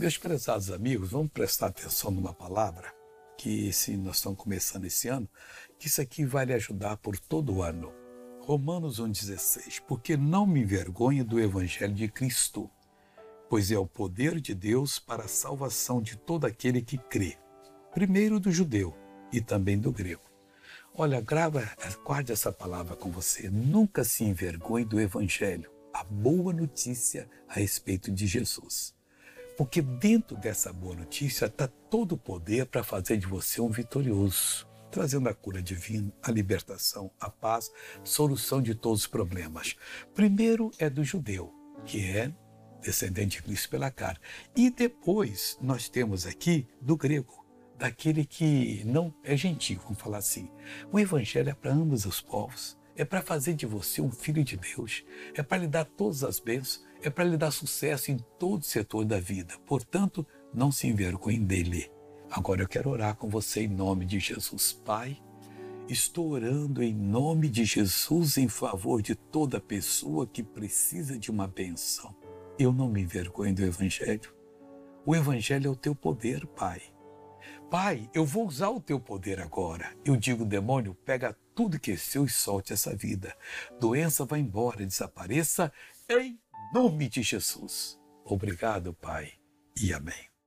Meus prezados amigos, vamos prestar atenção numa palavra que, se nós estamos começando esse ano, que isso aqui vai lhe ajudar por todo o ano. Romanos 1,16 Porque não me envergonho do Evangelho de Cristo, pois é o poder de Deus para a salvação de todo aquele que crê, primeiro do judeu e também do grego. Olha, grava, guarde essa palavra com você. Nunca se envergonhe do Evangelho, a boa notícia a respeito de Jesus. Porque dentro dessa boa notícia está todo o poder para fazer de você um vitorioso, trazendo a cura divina, a libertação, a paz, solução de todos os problemas. Primeiro é do judeu, que é descendente de Cristo pela carne. E depois nós temos aqui do grego, daquele que não é gentil, vamos falar assim. O evangelho é para ambos os povos. É para fazer de você um filho de Deus. É para lhe dar todas as bênçãos é para lhe dar sucesso em todo setor da vida. Portanto, não se envergonhe dele. Agora eu quero orar com você em nome de Jesus. Pai, estou orando em nome de Jesus em favor de toda pessoa que precisa de uma benção. Eu não me envergonho do Evangelho. O Evangelho é o teu poder, Pai. Pai, eu vou usar o teu poder agora. Eu digo, demônio, pega tudo que é seu e solte essa vida. Doença vai embora, desapareça em nome de Jesus. Obrigado, Pai, e amém.